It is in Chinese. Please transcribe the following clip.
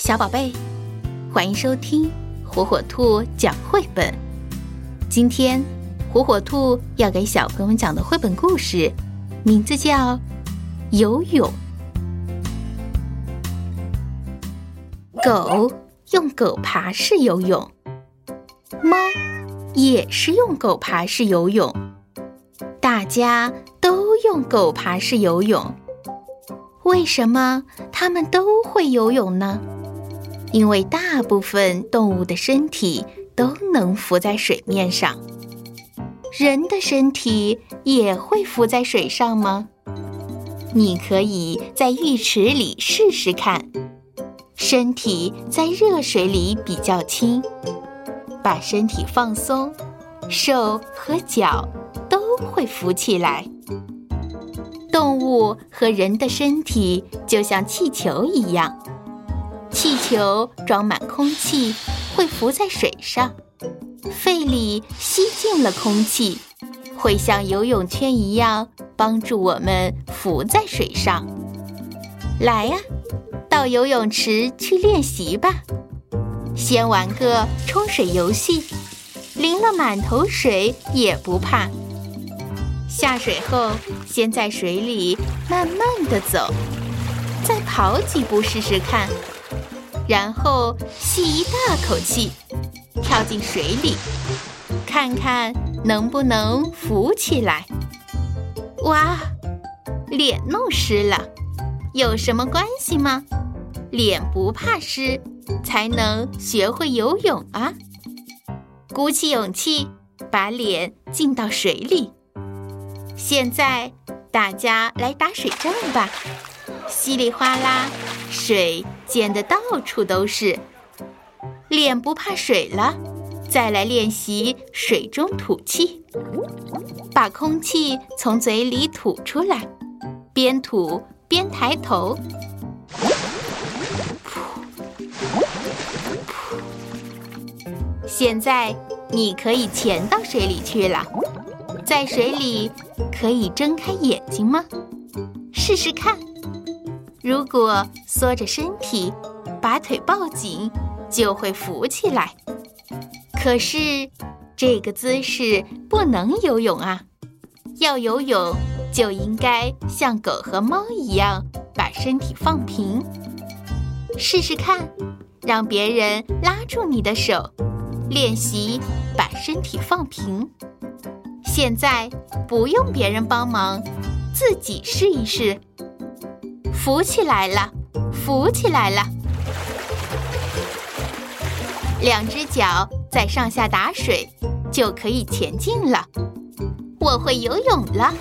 小宝贝，欢迎收听火火兔讲绘本。今天，火火兔要给小朋友们讲的绘本故事，名字叫《游泳》。狗用狗爬式游泳，猫也是用狗爬式游泳，大家都用狗爬式游泳。为什么它们都会游泳呢？因为大部分动物的身体都能浮在水面上。人的身体也会浮在水上吗？你可以在浴池里试试看。身体在热水里比较轻，把身体放松，手和脚都会浮起来。动物和人的身体就像气球一样，球装满空气会浮在水上，肺里吸进了空气，会像游泳圈一样帮助我们浮在水上。来呀！到游泳池去练习吧，先玩个冲水游戏，淋了满头水也不怕。下水后，先在水里慢慢的走，再跑几步试试看，然后吸一大口气，跳进水里，看看能不能浮起来。哇，脸弄湿了，有什么关系吗？脸不怕湿，才能学会游泳啊！鼓起勇气，把脸浸到水里。现在大家来打水仗吧！稀里哗啦，水溅得到处都是。脸不怕水了，再来练习水中吐气，把空气从嘴里吐出来，边吐边抬头。现在你可以潜到水里去了，在水里可以睁开眼睛吗？试试看。如果缩着身体，把腿抱紧，就会浮起来。可是这个姿势不能游泳啊！要游泳就应该像狗和猫一样，把身体放平。试试看，让别人拉住你的手。练习把身体放平。现在不用别人帮忙，自己试一试。浮起来了，浮起来了。两只脚在上下打水，就可以前进了。我会游泳了。